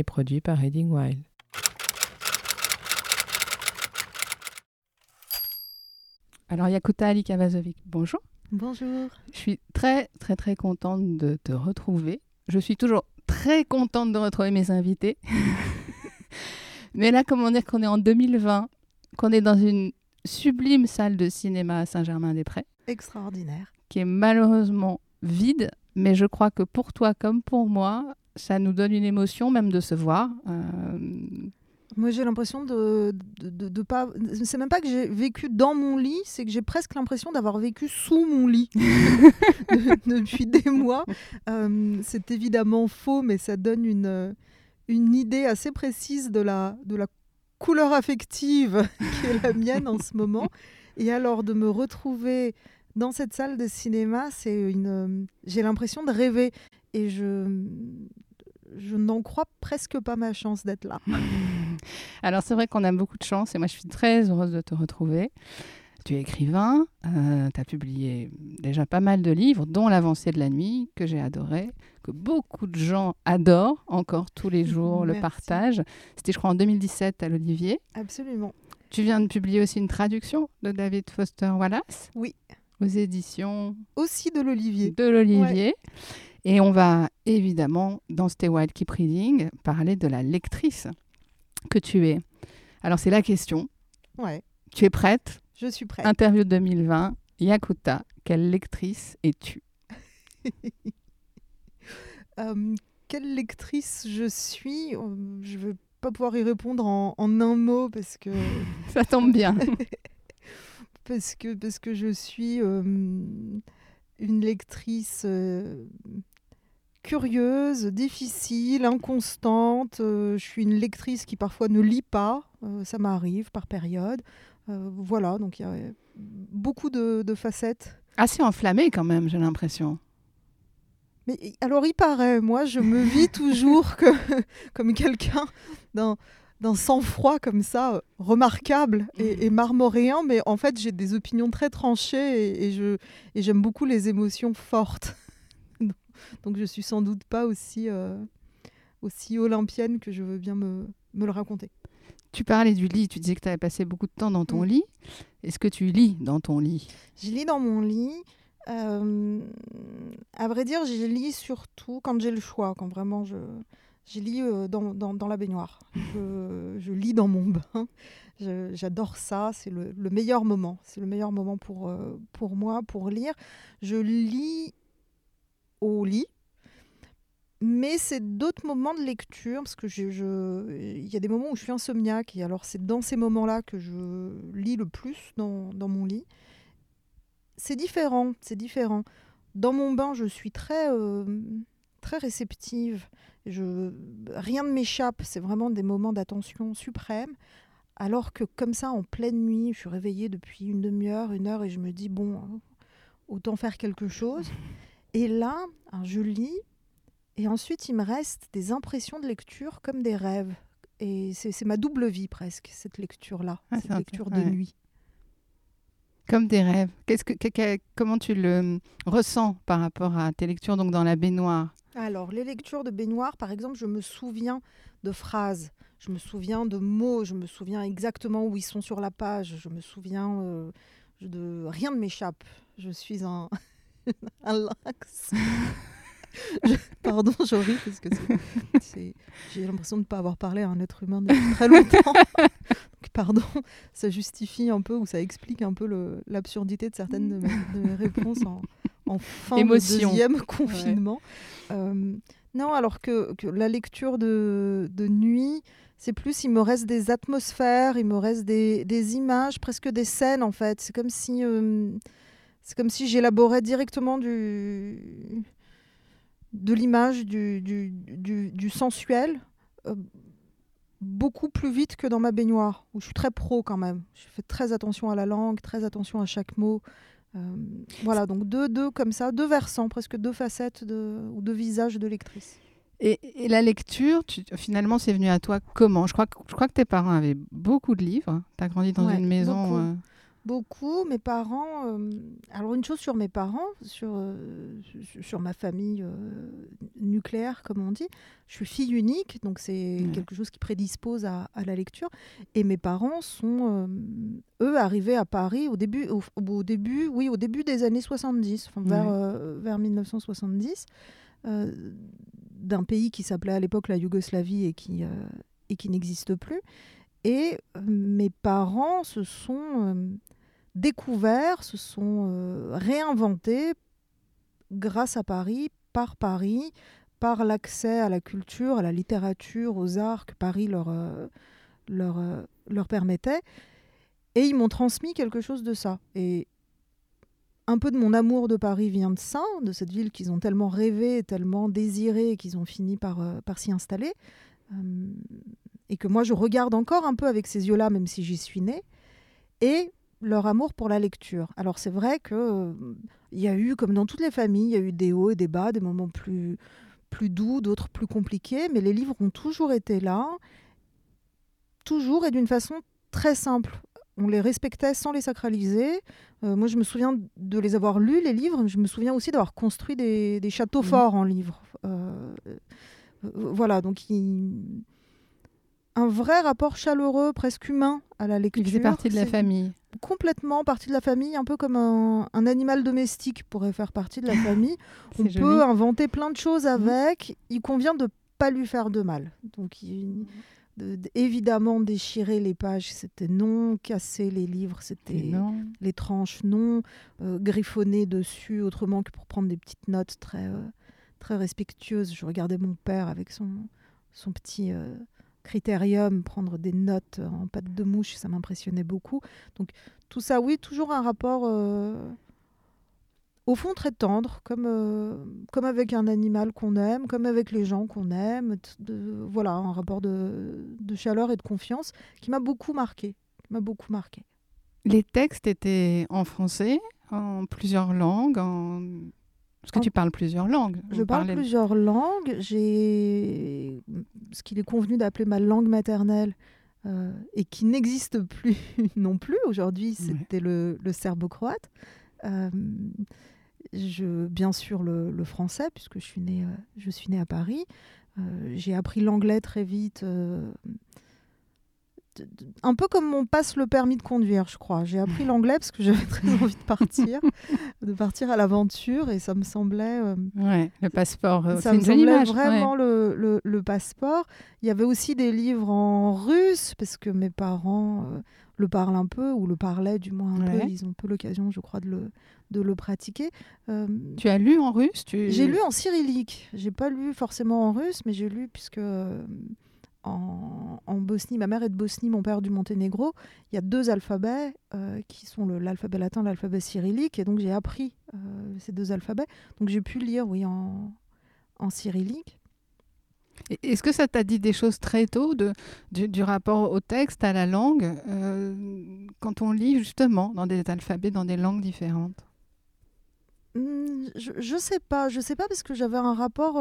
et produit par Reading Wild. Alors Yakuta Ali Kavazovic, bonjour. Bonjour. Je suis très très très contente de te retrouver. Je suis toujours très contente de retrouver mes invités. Mais là, comment dire qu'on est en 2020, qu'on est dans une sublime salle de cinéma à Saint-Germain-des-Prés, Extraordinaire. qui est malheureusement vide, mais je crois que pour toi comme pour moi, ça nous donne une émotion même de se voir. Euh, Moi, j'ai l'impression de, de, de- de pas. C'est même pas que j'ai vécu dans mon lit, c'est que j'ai presque l'impression d'avoir vécu sous mon lit de- depuis des mois. Euh, c'est évidemment faux, mais ça donne une, une idée assez précise de la, de la couleur affective qui est la mienne en ce moment. Et alors, de me retrouver dans cette salle de cinéma, c'est une. J'ai l'impression de rêver. Et je. Je n'en crois presque pas ma chance d'être là. Alors c'est vrai qu'on a beaucoup de chance et moi je suis très heureuse de te retrouver. Tu es écrivain, tu as publié déjà pas mal de livres, dont L'avancée de la nuit, que j'ai adoré, que beaucoup de gens adorent encore tous les jours, le Merci. partagent. C'était je crois en 2017 à l'Olivier. Absolument. Tu viens de publier aussi une traduction de David Foster Wallace Oui. aux éditions Aussi de l'Olivier. de l'Olivier. Et on va évidemment, dans Stay Wild Keep Reading, parler de la lectrice que tu es. Alors c'est la question. Ouais, Tu es prête? Je suis prête. Interview 2020. Yakuta, quelle lectrice es-tu? Euh, quelle lectrice je suis? Euh, Je ne vais pas pouvoir y répondre en, en un mot parce que, Ça tombe bien. parce que, parce que je suis euh, une lectrice euh, curieuse, difficile, inconstante. Euh, je suis une lectrice qui parfois ne lit pas. Euh, ça m'arrive par période. Voilà, donc il y a beaucoup de, de facettes Assez enflammée quand même, j'ai l'impression. Mais alors, il paraît, moi, je me vis toujours que, comme quelqu'un d'un d'un sang-froid comme ça, remarquable et, et marmoréen, mais en fait, j'ai des opinions très tranchées et, et je et j'aime beaucoup les émotions fortes. Donc, je suis sans doute pas aussi euh, aussi olympienne que je veux bien me, me le raconter. Tu parlais du lit, tu disais que tu avais passé beaucoup de temps dans ton Mm. lit. Est-ce que tu lis dans ton lit? Je lis dans mon lit. euh, à vrai dire, je lis surtout quand j'ai le choix, quand vraiment je, je lis euh, dans, la baignoire. Je, lis dans mon bain. J'adore ça. C'est le, le meilleur moment. C'est le meilleur moment pour, euh, pour moi, pour lire. Je lis au lit. Mais c'est d'autres moments de lecture, parce que il y a des moments où je suis insomniaque, et alors c'est dans ces moments-là que je lis le plus dans, dans mon lit c'est différent, c'est différent. Dans mon bain, je suis très, euh, très réceptive. Je, rien ne m'échappe. C'est vraiment des moments d'attention suprême. Alors que comme ça, en pleine nuit, je suis réveillée depuis une demi-heure, une heure, et je me dis bon, autant faire quelque chose. Et là, je lis, et ensuite il me reste des impressions de lecture comme des rêves. Et c'est ma double vie presque cette lecture-là, Ah, cette lecture de ouais. nuit. Comme des rêves. Qu'est-ce que, que- que- comment tu le ressens par rapport à tes lectures donc dans la baignoire? Alors, les lectures de baignoire, par exemple, je me souviens de phrases, je me souviens de mots, je me souviens exactement où ils sont sur la page, je me souviens euh, de... Rien ne m'échappe. Je suis un, un lynx. Je- Pardon, je ris parce que c'est- j'ai l'impression de ne pas avoir parlé à un être humain depuis très longtemps. Donc, pardon, ça justifie un peu ou ça explique un peu le- l'absurdité de certaines de mes, de mes réponses en, en fin de deuxième confinement. Euh, non, alors que, la lecture de, nuit, c'est plus, il me reste des atmosphères, il me reste des, images, presque des scènes en fait. C'est comme si, euh, c'est comme si j'élaborais directement de l'image, du sensuel, euh, beaucoup plus vite que dans ma baignoire, où je suis très pro quand même. Je fais très attention à la langue, très attention à chaque mot. Euh, voilà, donc deux, deux comme ça, deux versants, presque deux facettes de, ou deux visages de lectrice. Et, et la lecture, tu- finalement, c'est venu à toi comment? Je crois, que, je crois que tes parents avaient beaucoup de livres. Tu as grandi dans Ouais, une maison. euh, Beaucoup, mes parents. euh, alors, une chose sur mes parents, sur, euh, sur- sur ma famille euh, nucléaire, comme on dit. Je suis fille unique, donc c'est Ouais. quelque chose qui prédispose à, à la lecture. Et mes parents sont, euh, eux, arrivés à Paris au début, au, au début, oui, au début des années 70, enfin, vers, Ouais. euh, vers 1970, euh, d'un pays qui s'appelait à l'époque la Yougoslavie et qui, euh, et qui n'existe plus. Et euh, mes parents se sont euh, découverts, se sont euh, réinventés grâce à Paris, par Paris, par l'accès à la culture, à la littérature, aux arts que Paris leur, euh, leur, euh, leur permettait. Et ils m'ont transmis quelque chose de ça. Et un peu de mon amour de Paris vient de ça, de cette ville qu'ils ont tellement rêvé, tellement désiré, qu'ils ont fini par, par s'y installer. Euh, et que moi, je regarde encore un peu avec ces yeux-là, même si j'y suis née. Et leur amour pour la lecture. Alors c'est vrai que euh, il y a eu, comme dans toutes les familles, il y a eu des hauts et des bas, des moments plus, plus doux, d'autres plus compliqués, mais les livres ont toujours été là, toujours et d'une façon très simple. On les respectait sans les sacraliser. Euh, moi, je me souviens de les avoir lus, les livres, mais je me souviens aussi d'avoir construit des, des châteaux forts en livres. Euh, voilà, donc il- un vrai rapport chaleureux, presque humain à la lecture. Ils faisaient partie de la famille. Complètement partie de la famille, un peu comme un, un animal domestique pourrait faire partie de la famille. On peut inventer plein de choses Mhm. avec. Il convient de pas lui faire de mal. Donc, il- de- de- évidemment, déchirer les pages, c'était non. Casser les livres, c'était non. les tranches, non. Euh, griffonner dessus, autrement que pour prendre des petites notes très, euh, très respectueuses. Je regardais mon père avec son, son petit euh, critérium prendre des notes en pâte de mouche, ça m'impressionnait beaucoup. Donc tout ça, oui, toujours un rapport euh, au fond très tendre, comme, euh, comme avec un animal qu'on aime, comme avec les gens qu'on aime. de- voilà, un rapport de, de chaleur et de confiance qui m'a beaucoup marqué. m'a beaucoup marqué. Les textes étaient en français, en plusieurs langues. Parce que En- tu parles plusieurs langues. Je parle parlait- plusieurs langues. J'ai ce qu'il est convenu d'appeler ma langue maternelle euh, et qui n'existe plus non plus aujourd'hui, c'était le, le serbo-croate. Euh, je, bien sûr le, le français puisque je suis née, euh, je suis née à Paris. J'ai appris l'anglais très vite. Un peu comme on passe le permis de conduire, je crois. J'ai appris l'anglais parce que j'avais très envie de partir, de partir à l'aventure et ça me semblait euh, Ouais, le passeport. euh, ça me semblait image. ouais. vraiment le, le- le passeport. Il y avait aussi des livres en russe, parce que mes parents euh, le parlent un peu, ou le parlaient du moins un Ouais. peu. Ils ont peu l'occasion, je crois, de le, de le pratiquer. Tu as lu en russe tu... j'ai lu en cyrillique. J'ai pas lu forcément en russe, mais j'ai lu puisque en, en Bosnie, ma mère est de Bosnie, mon père du Monténégro. Il y a deux alphabets euh, qui sont l'alphabet latin, l'alphabet cyrillique, et donc j'ai appris euh, ces deux alphabets. Donc j'ai pu lire, oui, en, en cyrillique. Est-ce que ça t'a dit des choses très tôt de, du, du rapport au texte, à la langue, euh, quand on lit justement dans des alphabets, dans des langues différentes? Hmm, je, je sais pas, je sais pas parce que j'avais un rapport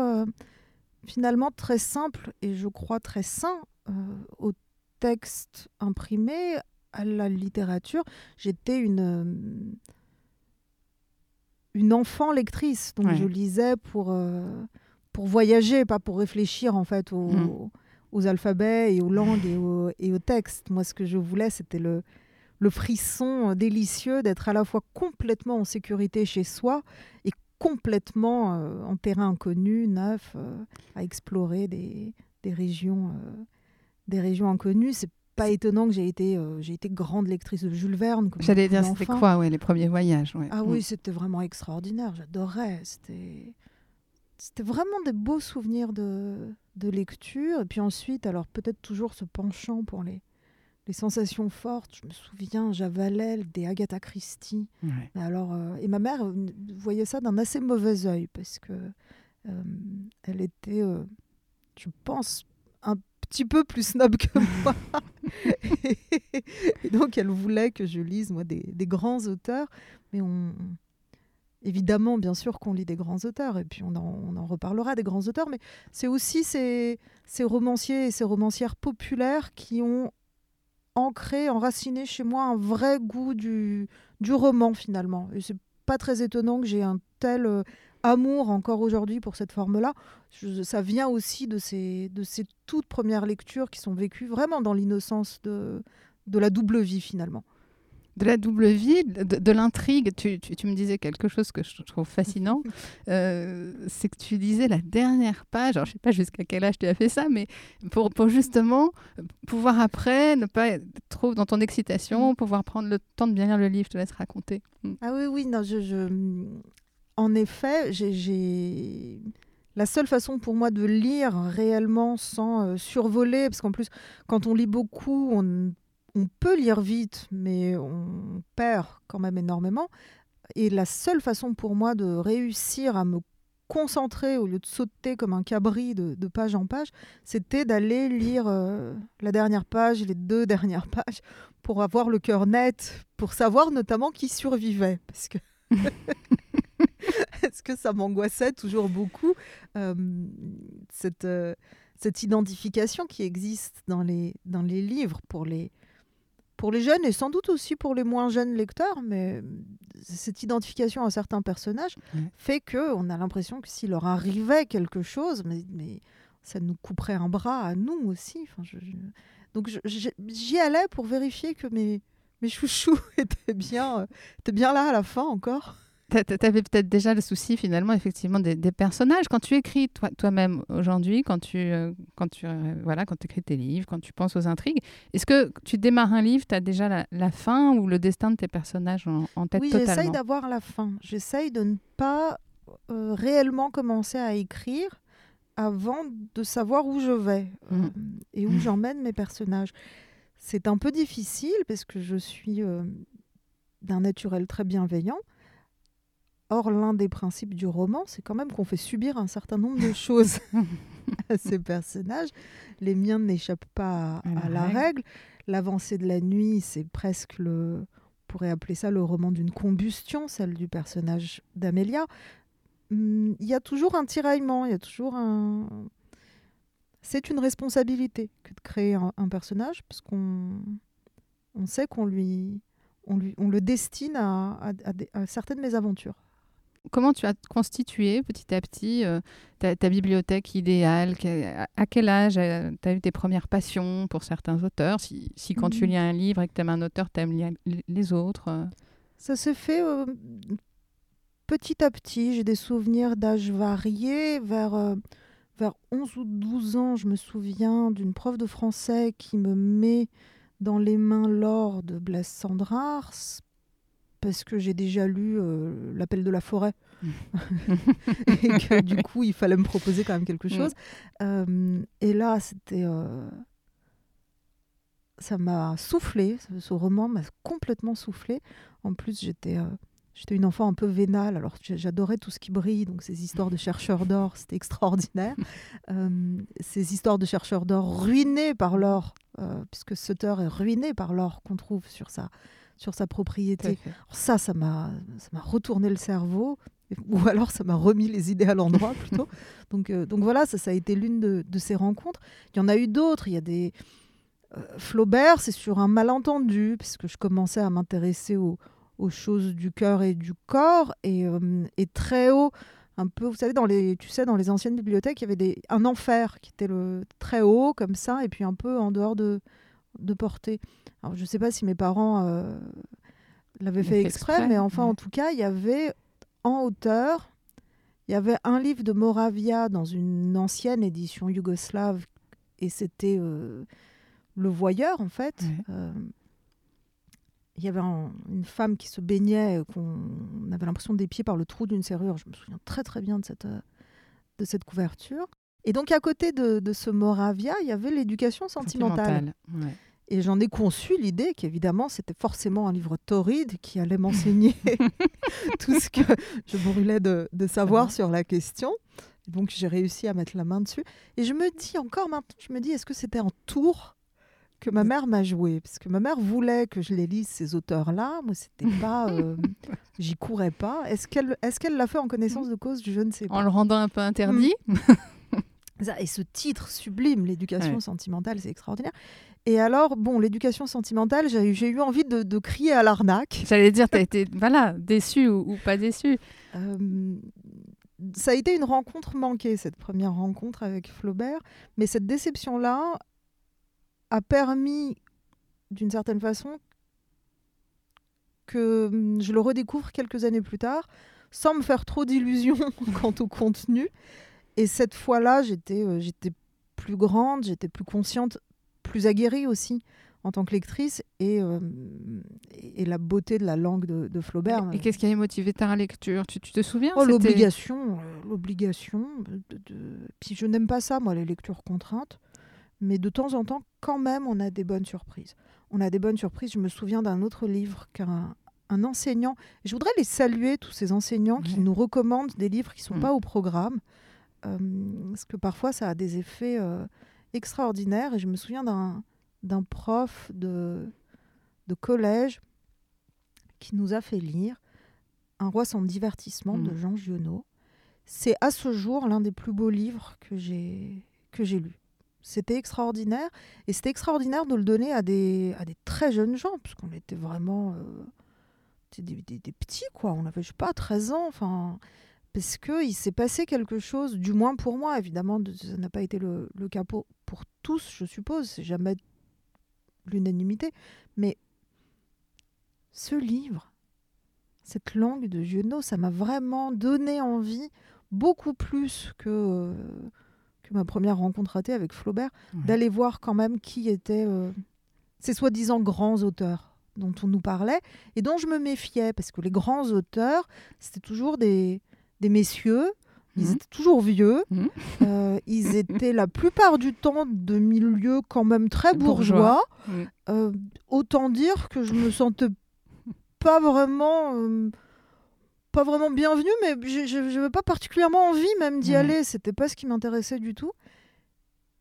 finalement très simple et je crois très sain euh, au texte imprimé, à la littérature. J'étais une euh, une enfant lectrice, donc Ouais. je lisais pour euh, pour voyager, pas pour réfléchir en fait aux, Mm. aux alphabets et aux langues et aux, et aux textes. Moi, ce que je voulais, c'était le le frisson délicieux d'être à la fois complètement en sécurité chez soi et complètement euh, en terrain inconnu, neuf, euh, à explorer des, des régions, euh, des régions inconnues. C'est pas étonnant que j'ai été, euh, j'ai été grande lectrice de Jules Verne. J'allais dire, c'était quoi, ouais, les premiers voyages ouais. Ah Mm. oui, c'était vraiment extraordinaire. J'adorais. C'était, c'était vraiment des beaux souvenirs de, de lecture. Et puis ensuite, alors peut-être toujours ce penchant pour les, les sensations fortes. Je me souviens, j'avalais des Agatha Christie. Ouais. Alors, euh, et ma mère euh, voyait ça d'un assez mauvais œil parce que Euh, elle était, euh, je pense, un petit peu plus snob que moi. et donc, elle voulait que je lise, moi, des, des grands auteurs. Mais on, évidemment, bien sûr qu'on lit des grands auteurs, et puis on en, on en reparlera des grands auteurs, mais c'est aussi ces, ces romanciers et ces romancières populaires qui ont ancré, enraciné chez moi un vrai goût du, du roman, finalement. Et c'est pas très étonnant que j'ai un tel euh, amour encore aujourd'hui pour cette forme-là. Ça vient aussi de ces, de ces toutes premières lectures qui sont vécues vraiment dans l'innocence de, de la double vie, finalement. De la double vie, de, de l'intrigue, tu, tu- tu me disais quelque chose que je trouve fascinant, euh, c'est que tu lisais la dernière page, alors je sais pas jusqu'à quel âge tu as fait ça, mais pour, pour justement pouvoir après ne pas être trop dans ton excitation, pouvoir prendre le temps de bien lire le livre, je te laisse raconter. Mm. Ah oui, oui, non, je, je- en effet, j'ai- j'ai la seule façon pour moi de lire réellement sans euh, survoler, parce qu'en plus, quand on lit beaucoup, on, on peut lire vite, mais on perd quand même énormément. Et la seule façon pour moi de réussir à me concentrer au lieu de sauter comme un cabri de, page en page, c'était d'aller lire euh, la dernière page, les deux dernières pages, pour avoir le cœur net, pour savoir notamment qui survivait. Parce que, parce que ça m'angoissait toujours beaucoup, euh, cette, euh, cette identification qui existe dans les, dans les livres pour les, pour les jeunes et sans doute aussi pour les moins jeunes lecteurs, mais cette identification à certains personnages fait que on a l'impression que s'il leur arrivait quelque chose, mais, mais ça nous couperait un bras à nous aussi. Enfin, je- je- Donc j'y allais pour vérifier que mes, mes chouchous étaient bien, euh, étaient bien là à la fin encore. Tu avais peut-être déjà le souci finalement effectivement des, des personnages. Quand tu écris toi- toi-même aujourd'hui, quand tu, euh, quand tu euh, voilà, quand écris tes livres, quand tu penses aux intrigues, est-ce que tu démarres un livre, tu as déjà la, la fin ou le destin de tes personnages en, en tête Oui, j'essaye totalement? d'avoir la fin. J'essaye de ne pas euh, réellement commencer à écrire avant de savoir où je vais Mhm. et où j'emmène mes personnages. C'est un peu difficile parce que je suis d'un naturel très bienveillant. Or, l'un des principes du roman, c'est quand même qu'on fait subir un certain nombre de choses à ces personnages. Les miens n'échappent pas à, À la règle. règle. L'avancée de la nuit, c'est presque le, on pourrait appeler ça le roman d'une combustion, celle du personnage d'Amélia. Hum, Il y a toujours un tiraillement, il y a toujours un. C'est une responsabilité que de créer un, un personnage, parce qu'on on sait qu'on lui, on lui, on le destine à, à- à des- à certaines mésaventures. Comment tu as constitué petit à petit euh, ta, ta bibliothèque idéale? À, quel âge tu as eu tes premières passions pour certains auteurs? Si, si quand tu Mhm. lis un livre et que tu aimes un auteur, tu aimes lire les autres euh, Ça se fait euh, petit à petit. J'ai des souvenirs d'âge variés. Vers, euh, vers 11 ou 12 ans, je me souviens d'une prof de français qui me met dans les mains l'or de Blaise Cendrars parce que j'ai déjà lu euh, L'appel de la forêt et que du coup il fallait me proposer quand même quelque Mm. chose. Euh, et là, c'était... euh, ça m'a soufflé, ce, ce roman m'a complètement soufflé. En plus, j'étais j'étais une enfant un peu vénale, alors j'adorais tout ce qui brille, donc ces histoires de chercheurs d'or, c'était extraordinaire. Ces histoires de chercheurs d'or ruinés par l'or, puisque Sutter est ruiné par l'or qu'on trouve sur sa, sur sa propriété. ça, ça m'a ça m'a retourné le cerveau, ou alors ça m'a remis les idées à l'endroit plutôt. donc, euh, donc voilà, ça, ça a été l'une de, de ces rencontres. Il y en a eu d'autres. Il y a des euh, Flaubert, c'est sur un malentendu, puisque je commençais à m'intéresser aux, aux choses du cœur et du corps, et, euh, et très haut. Un peu, vous savez, dans les, tu sais, dans les anciennes bibliothèques, il y avait des, un enfer qui était le très haut comme ça, et puis un peu en dehors de, de portée. Alors, je ne sais pas si mes parents euh, l'avaient fait fait exprès, exprès, mais enfin, ouais. en tout cas, il y avait en hauteur, il y avait un livre de Moravia dans une ancienne édition yougoslave, et c'était euh, Le Voyeur, en fait. Ouais. Euh, il y avait un- une femme qui se baignait, qu'on avait l'impression des pieds par le trou d'une serrure. Je me souviens très très bien de cette, de cette couverture. Et donc à côté de, de ce Moravia, il y avait l'éducation sentimentale. Ouais. Et j'en ai conçu l'idée qu'évidemment, c'était forcément un livre torride qui allait m'enseigner tout ce que je brûlais de, de savoir sur la question. Donc j'ai réussi à mettre la main dessus. Et je me dis encore maintenant, je me dis, est-ce que c'était un tour que ma mère m'a joué? Parce que ma mère voulait que je les lise, ces auteurs-là. Moi, c'était pas... euh, J'y courais pas. Est-ce qu'elle est qu'elle l'a fait en connaissance de cause? Je ne sais pas. En le rendant un peu interdit? Ça, Et ce titre sublime, l'éducation Ouais. sentimentale, c'est extraordinaire. Et alors, bon, l'éducation sentimentale, j'ai eu- envie de, de crier à l'arnaque. J'allais dire, t'as été voilà, déçu ou, ou pas déçu. Euh, ça a été une rencontre manquée, cette première rencontre avec Flaubert. Mais cette déception-là a permis, d'une certaine façon, que hum, je le redécouvre quelques années plus tard, sans me faire trop d'illusions quant au contenu. Et cette fois-là, j'étais euh, j'étais plus grande, j'étais plus consciente, plus aguerrie aussi en tant que lectrice. Et, euh, et la beauté de la langue de, de Flaubert. Et qu'est-ce qui a motivé ta lecture? Tu, tu te souviens? Oh, l'obligation, euh, l'obligation. De, de- Puis je n'aime pas ça, moi, les lectures contraintes. Mais de temps en temps, quand même, on a des bonnes surprises. On a des bonnes surprises. Je me souviens d'un autre livre qu'un un enseignant. Je voudrais les saluer, tous ces enseignants qui nous recommandent des livres qui ne sont Mm. pas au programme. Euh, parce que parfois, ça a des effets euh, extraordinaires. Et je me souviens d'un prof de, de collège qui nous a fait lire Un roi sans divertissement de Mm. Jean Giono. C'est à ce jour l'un des plus beaux livres que j'ai que j'ai lu. C'était extraordinaire et c'était extraordinaire de le donner à des, à des très jeunes gens puisqu'on était vraiment euh, des, des- des petits quoi. On avait je sais pas 13 ans enfin parce que il s'est passé quelque chose du moins pour moi évidemment de- ça n'a pas été le, le cas pour, pour tous je suppose c'est jamais l'unanimité mais ce livre cette langue de Giono, ça m'a vraiment donné envie, beaucoup plus que, euh, que ma première rencontre ratée avec Flaubert, Ouais. d'aller voir quand même qui étaient euh, ces soi-disant grands auteurs dont on nous parlait et dont je me méfiais, parce que les grands auteurs, c'était toujours des, des messieurs, ils Mhm. étaient toujours vieux, Mhm. euh, ils étaient la plupart du temps de milieux quand même très Bourgeois. bourgeois. Euh, autant dire que je me sentais pas vraiment euh, pas vraiment bienvenue mais je j'avais pas particulièrement envie même d'y Ouais. aller c'était pas ce qui m'intéressait du tout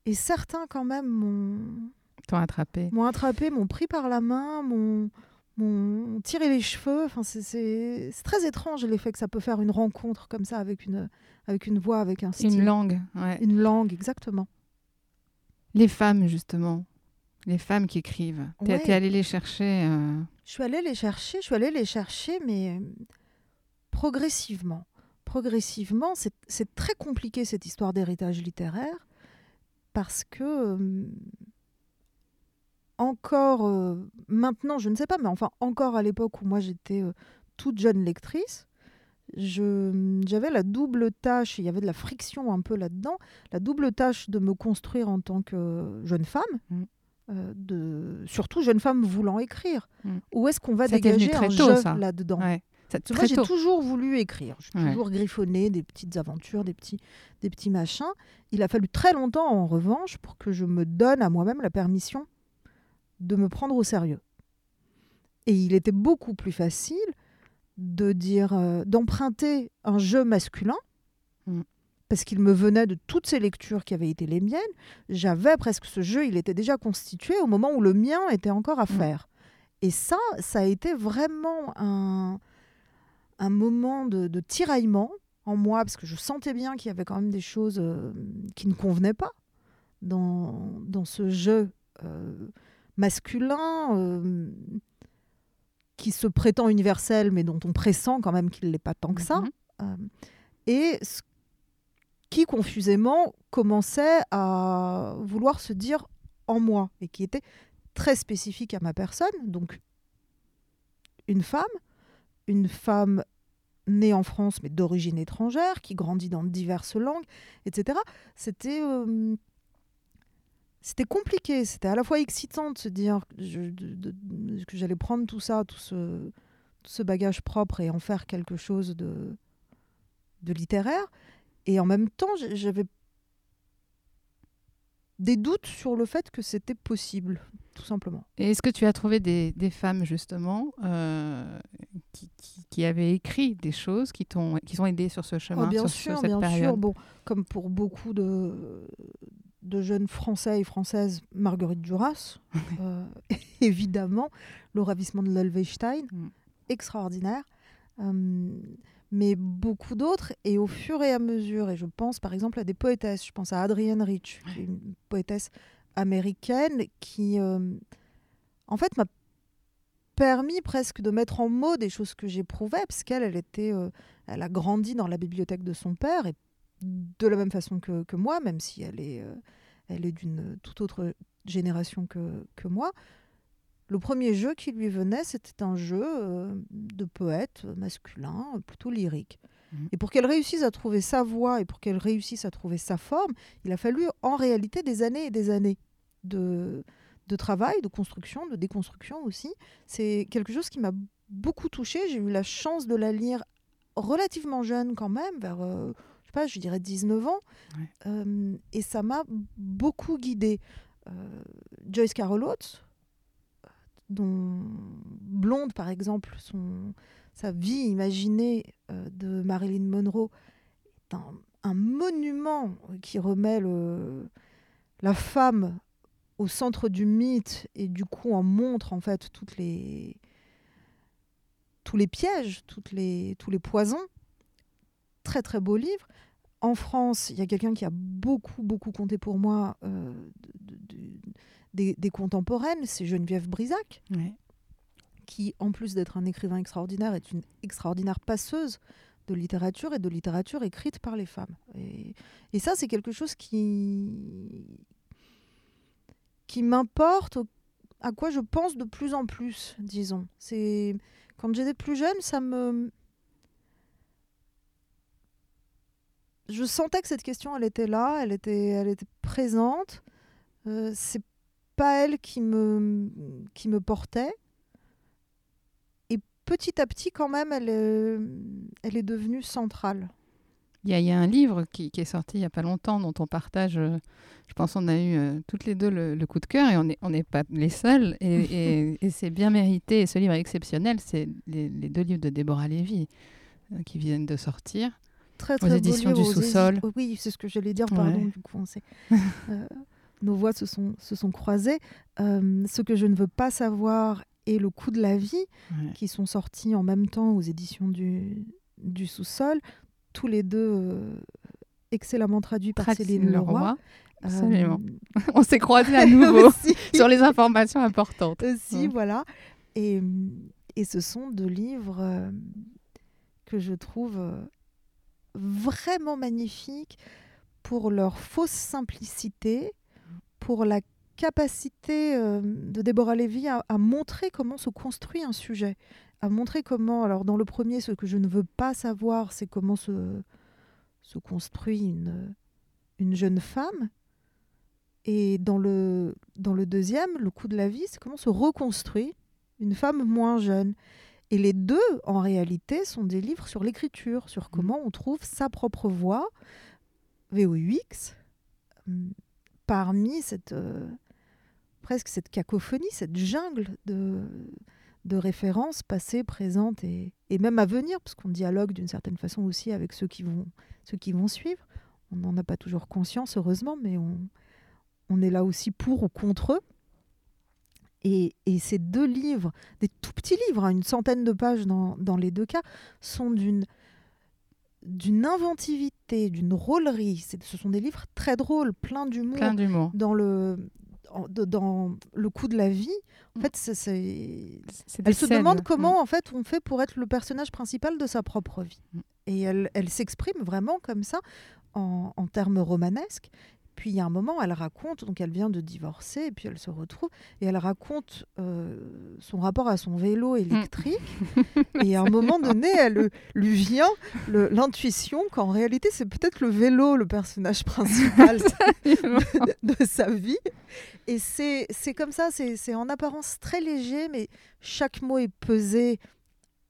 et certains quand même m'ont T'ont attrapé. m'ont attrapé m'ont pris par la main m'ont m'ont tiré les cheveux enfin c'est- très étrange l'effet que ça peut faire une rencontre comme ça avec une avec une voix avec un style Une langue, ouais. une langue exactement Les femmes, justement. Les femmes qui écrivent. T'es Ouais. t'es allé les chercher. euh, Je suis allée les chercher, je suis allée les chercher, mais euh, progressivement. Progressivement, c'est c'est très compliqué cette histoire d'héritage littéraire, parce que euh, encore euh, maintenant, je ne sais pas, mais enfin encore à l'époque où moi j'étais euh, toute jeune lectrice, je- j'avais la double tâche, il y avait de la friction un peu là-dedans, la double tâche de me construire en tant que jeune femme, Mm. euh, de, surtout jeune femme voulant écrire. Mm. Où est-ce qu'on va Ça dégager un tôt, jeu là-dedans ouais. Moi, j'ai toujours voulu écrire. J'ai Ouais. toujours griffonné des petites aventures, des petits, des petits machins. Il a fallu très longtemps, en revanche, pour que je me donne à moi-même la permission de me prendre au sérieux. Et il était beaucoup plus facile de dire, euh, d'emprunter un jeu masculin, Mm. parce qu'il me venait de toutes ces lectures qui avaient été les miennes. J'avais presque ce jeu, il était déjà constitué au moment où le mien était encore à Mm. faire. Et ça, ça a été vraiment un, un moment de, de tiraillement en moi, parce que je sentais bien qu'il y avait quand même des choses euh, qui ne convenaient pas dans, dans ce jeu euh, masculin euh, qui se prétend universel, mais dont on pressent quand même qu'il ne l'est pas tant que ça. Mhm. Euh, et qui confusément commençait à vouloir se dire en moi, et qui était très spécifique à ma personne, donc une femme, une femme née en France mais d'origine étrangère, qui grandit dans diverses langues, etc. C'était euh, c'était compliqué, c'était à la fois excitant de se dire que j'allais prendre tout ça, tout ce, tout ce bagage propre et en faire quelque chose de, de littéraire. Et en même temps, j'avais des doutes sur le fait que c'était possible, tout simplement. Et est-ce que tu as trouvé des, des femmes, justement, euh, qui, qui, qui avaient écrit des choses qui t'ont qui t'ont aidé sur ce chemin, Oh, bien sur, sûr, sur cette bien période? Sûr. Bon, comme pour beaucoup de, de jeunes Français et Françaises, Marguerite Duras, euh, évidemment, le ravissement de l'Helvestein, Mm. extraordinaire. Euh, mais beaucoup d'autres, et au fur et à mesure, et je pense par exemple à des poétesses, je pense à Adrienne Rich, une poétesse américaine qui, euh, en fait, m'a permis presque de mettre en mots des choses que j'éprouvais, parce qu'elle, elle était, euh, elle a grandi dans la bibliothèque de son père, et de la même façon que, que moi, même si elle est, euh, elle est d'une toute autre génération que, que moi. Le premier jeu qui lui venait, c'était un jeu euh, de poète masculin, euh, plutôt lyrique. Mhm. Et pour qu'elle réussisse à trouver sa voix et pour qu'elle réussisse à trouver sa forme, il a fallu en réalité des années et des années de, de travail, de construction, de déconstruction aussi. C'est quelque chose qui m'a beaucoup touchée. J'ai eu la chance de la lire relativement jeune quand même, vers, euh, je sais pas, je dirais 19 ans. Ouais. Euh, et ça m'a beaucoup guidée. Euh, Joyce Carol Oates, dont Blonde, par exemple, son, sa vie imaginée euh, de Marilyn Monroe est un, un monument qui remet le, la femme au centre du mythe et du coup en montre en fait toutes les tous les pièges, toutes les, tous les poisons. Très très beau livre. En France, il y a quelqu'un qui a beaucoup beaucoup compté pour moi euh, de- de- de- des, des contemporaines, c'est Geneviève Brisac Ouais. qui, en plus d'être un écrivain extraordinaire, est une extraordinaire passeuse de littérature et de littérature écrite par les femmes. Et, et ça, c'est quelque chose qui, qui m'importe, à quoi je pense de plus en plus, disons. C'est quand j'étais plus jeune, ça me, je sentais que cette question, elle était là, elle était, elle était présente. Euh, c'est pas elle qui me, qui me portait. Et petit à petit, quand même, elle est, elle est devenue centrale. Il y, a, il y a un livre qui, qui est sorti il n'y a pas longtemps dont on partage, euh, je pense on a eu euh, toutes les deux le, le coup de cœur et on n'est on pas les seuls et, et- et c'est bien mérité et ce livre est exceptionnel, c'est les, les deux livres de Déborah Lévy euh, qui viennent de sortir. Très, très beau éditions livre, du aux édi- sous-sol. Oh Oui, c'est ce que j'allais dire, pardon, Ouais. du coup, on s'est- euh, nos voix se sont, se sont croisées. Euh, ce que je ne veux pas savoir et Le coup de la vie, Ouais. qui sont sortis en même temps aux éditions du, du sous-sol, tous les deux euh, excellemment traduits par Céline Leroy. absolument. Euh, On s'est croisés à nouveau sur les informations importantes. aussi, voilà. Et, et ce sont deux livres que je trouve vraiment magnifiques pour leur fausse simplicité, pour la capacité euh, de Déborah Lévy à, à montrer comment se construit un sujet, à montrer comment, alors dans le premier, ce que je ne veux pas savoir, c'est comment se, se construit une, une jeune femme. Et dans le, dans le deuxième, le coup de la vie, c'est comment se reconstruit une femme moins jeune. Et les deux, en réalité, sont des livres sur l'écriture, sur comment on trouve sa propre voix, VOUX, hum, parmi cette, euh, presque cette cacophonie, cette jungle de, de références passées, présentes et, et même à venir, parce qu'on dialogue d'une certaine façon aussi avec ceux qui vont, ceux qui vont suivre. On n'en a pas toujours conscience, heureusement, mais on, on est là aussi pour ou contre eux. Et, et ces deux livres, des tout petits livres, hein, une centaine de pages dans, dans les deux cas, sont d'une d'une inventivité, d'une drôlerie. Ce sont des livres très drôles, pleins d'humour. Plein d'humour. Dans le, en- de- dans le coup de la vie, en Mm. fait, c'est- elle se scènes. demande Mm. comment en fait on fait pour être le personnage principal de sa propre vie. Mm. Et elle, elle s'exprime vraiment comme ça en, en termes romanesques. Puis il y a un moment, elle raconte, donc elle vient de divorcer, et puis elle se retrouve, et elle raconte euh, son rapport à son vélo électrique. et à un moment donné, elle lui vient l'intuition qu'en réalité, c'est peut-être le vélo le personnage principal de, de sa vie. Et c'est comme ça, c'est c'est en apparence très léger, mais chaque mot est pesé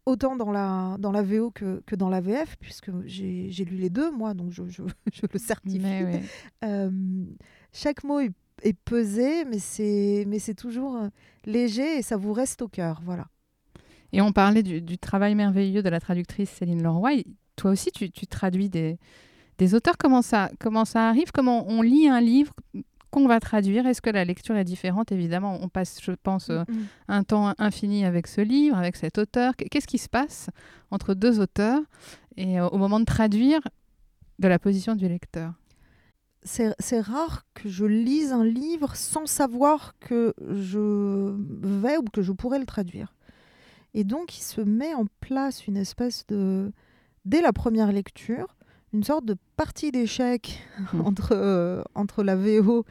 autant dans la, dans la VO que, que dans la VF, puisque j'ai j'ai lu les deux, moi, donc je, je, je le certifie. Ouais. Euh, chaque mot est, est pesé, mais c'est mais c'est toujours euh, léger et ça vous reste au cœur. Voilà. Et on parlait du, du travail merveilleux de la traductrice Céline Leroy. Toi aussi, tu, tu traduis des, des auteurs. Comment ça, comment ça arrive? Comment on lit un livre qu'on va traduire Est-ce que la lecture est différente? Évidemment, on passe, je pense, euh, Mm. un temps infini avec ce livre, avec cet auteur. Qu- Qu'est-ce qui se passe entre deux auteurs et euh, au moment de traduire de la position du lecteur? C'est c'est rare que je lise un livre sans savoir que je vais ou que je pourrais le traduire. Et donc, il se met en place une espèce de, dès la première lecture, une sorte de partie d'échec Mhm. entre, euh, entre la VO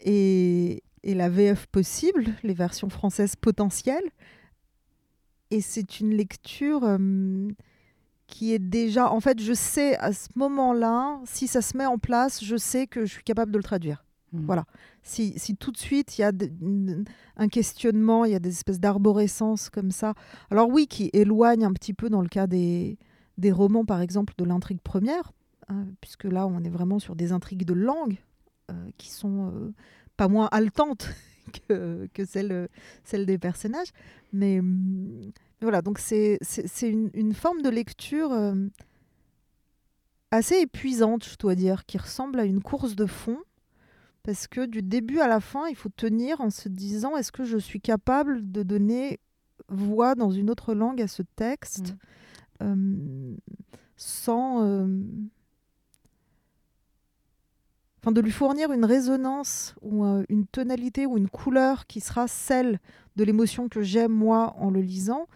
et, et la VF possible, les versions françaises potentielles. Et c'est une lecture euh, qui est déjà... En fait, je sais à ce moment-là, si ça se met en place, je sais que je suis capable de le traduire. Mhm. Voilà. Si, si tout de suite il y a un questionnement, il y a des espèces d'arborescence comme ça, alors oui, qui éloignent un petit peu dans le cas des, des romans, par exemple, de l'intrigue première, hein, puisque là, on est vraiment sur des intrigues de langue euh, qui sont euh, pas moins haletantes que, que celles, des personnages. Mais hum, voilà, donc c'est une, forme de lecture euh, assez épuisante, je dois dire, qui ressemble à une course de fond. Parce que du début à la fin, il faut tenir en se disant est-ce que je suis capable de donner voix dans une autre langue à ce texte? Euh, sans. euh, Enfin, de lui fournir une résonance ou euh, une tonalité ou une couleur qui sera celle de l'émotion que j'aime moi en le lisant,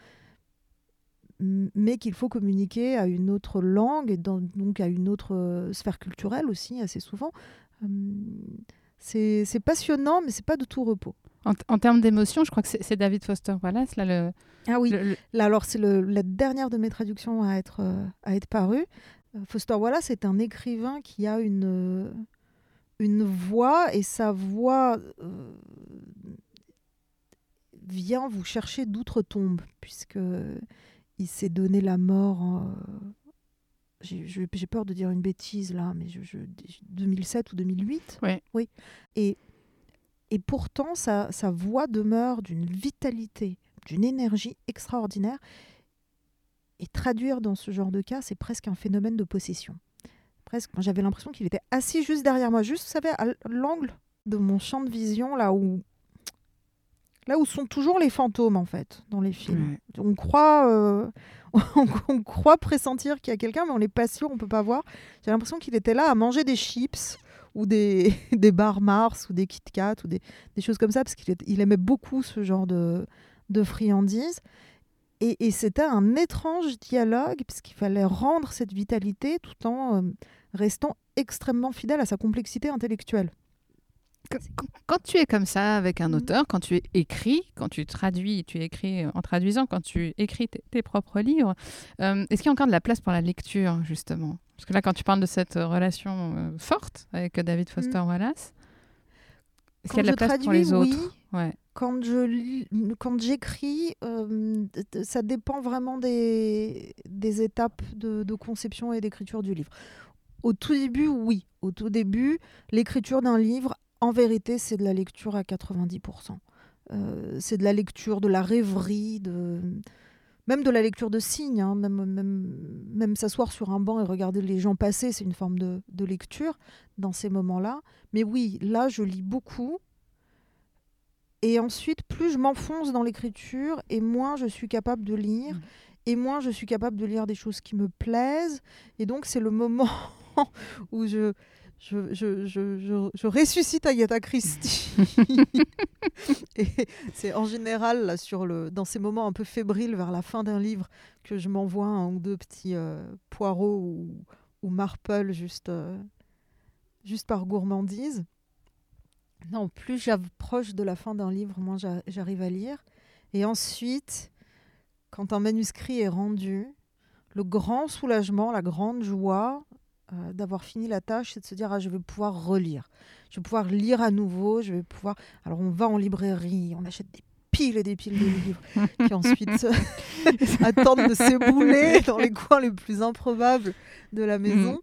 mais qu'il faut communiquer à une autre langue et donc à une autre euh, sphère culturelle aussi assez souvent. C'est passionnant, mais c'est pas de tout repos. En, en termes d'émotion, je crois que c'est David Foster Wallace, là, le, Ah oui, le- le- Là, alors c'est la dernière de mes traductions à être, euh, à être parue. Euh, Foster Wallace est un écrivain qui a une, euh, une voix et sa voix euh, vient vous chercher d'outre-tombe puisque il s'est donné la mort. en- j'ai peur de dire une bêtise là, mais je, je- 2007 ou 2008. Ouais. Oui. Et, et pourtant, sa, sa voix demeure d'une vitalité, d'une énergie extraordinaire. Et traduire dans ce genre de cas, c'est presque un phénomène de possession. Presque, j'avais l'impression qu'il était assis juste derrière moi, juste, vous savez, à l'angle de mon champ de vision, là où, là où sont toujours les fantômes, en fait, dans les films. On croit, euh, on, on croit pressentir qu'il y a quelqu'un, mais on n'est pas sûr, on peut pas voir. J'ai l'impression qu'il était là à manger des chips ou des, des bars Mars ou des Kit Kat ou des, des choses comme ça, parce qu'il il aimait beaucoup ce genre de, de friandises. Et, et c'était un étrange dialogue, puisqu'il fallait rendre cette vitalité tout en euh, restant extrêmement fidèle à sa complexité intellectuelle. Qu- qu- Quand tu es comme ça avec un Mhm. auteur, quand tu écris, quand tu traduis, tu écris en traduisant, quand tu écris tes, tes propres livres, euh, est-ce qu'il y a encore de la place pour la lecture, justement? Parce que là, quand tu parles de cette euh, relation euh, forte avec David Foster Wallace, est-ce qu'il y a de la place pour traduis, les autres? Oui. Ouais. Quand je lis- quand j'écris, euh, ça dépend vraiment des, des étapes de, de conception et d'écriture du livre. Au tout début, oui. Au tout début, l'écriture d'un livre, en vérité, c'est de la lecture à 90%. Euh, c'est de la lecture, de la rêverie, de... même de la lecture de signes. hein. Même, même, même s'asseoir sur un banc et regarder les gens passer, c'est une forme de, de lecture dans ces moments-là. Mais oui, là, je lis beaucoup. Et ensuite, plus je m'enfonce dans l'écriture, et moins je suis capable de lire, Mhm. et moins je suis capable de lire des choses qui me plaisent. Et donc, c'est le moment où je, je, je, je, je- je ressuscite Agatha Christie. et c'est en général là, sur le, dans ces moments un peu fébriles vers la fin d'un livre que je m'envoie un ou deux petits euh, poireaux ou, ou marple juste, euh, juste par gourmandise. Non, plus j'approche de la fin d'un livre, moins j'a- j'arrive à lire. Et ensuite, quand un manuscrit est rendu, le grand soulagement, la grande joie euh, d'avoir fini la tâche, c'est de se dire ah, je vais pouvoir relire. Je vais pouvoir lire à nouveau. Je vais pouvoir. Alors, on va en librairie, on achète des piles et des piles de livres qui ensuite attendent de s'ébouler dans les coins les plus improbables de la maison.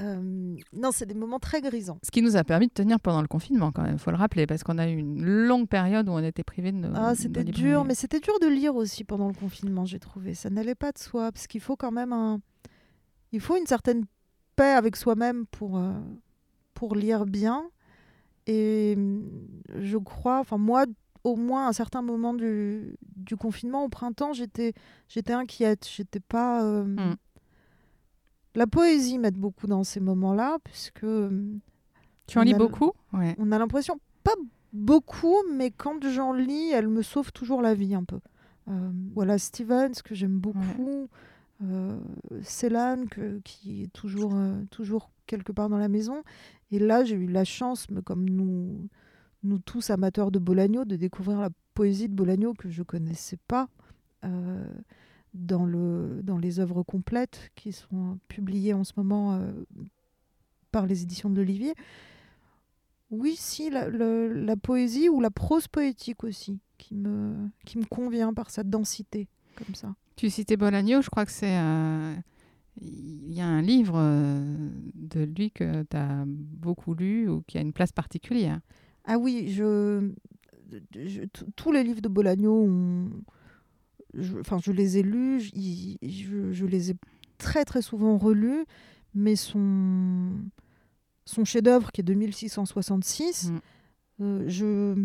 Euh, non, c'est des moments très grisants. Ce qui nous a permis de tenir pendant le confinement, quand même, faut le rappeler, parce qu'on a eu une longue période où on était privé de nos. Ah, c'était dur, mais c'était dur de lire aussi pendant le confinement, j'ai trouvé. Ça n'allait pas de soi, parce qu'il faut quand même un... Il faut une certaine paix avec soi-même pour, euh, pour lire bien. Et hum, je crois, enfin moi, au moins à un certain moment du, du confinement, au printemps, j'étais j'étais inquiète. J'étais pas... euh, Mm. La poésie m'aide beaucoup dans ces moments-là, puisque... hum, Tu en lis beaucoup? Ouais. on a l'impression, pas beaucoup, mais quand j'en lis, elle me sauve toujours la vie un peu. Euh, voilà, Stevens, que j'aime beaucoup. Euh, Célan, qui est toujours, euh, toujours quelque part dans la maison. Et là, j'ai eu la chance, mais comme nous, nous tous amateurs de Bolagno, de découvrir la poésie de Bolagno que je connaissais pas euh, dans, le, dans les œuvres complètes qui sont publiées en ce moment euh, par les éditions de l'Olivier. Oui, si, la, la poésie ou la prose poétique aussi, qui me, qui me convient par sa densité, comme ça. Tu citais Bolagno, je crois que c'est. euh, Il y a un livre euh, de lui que tu as beaucoup lu ou qui a une place particulière. Ah oui, je, je- t- tous les livres de Bolagno, je, enfin, je les ai lus, je, je les ai très très souvent relus, mais son, son chef-d'œuvre qui est de 1666, Mm. euh,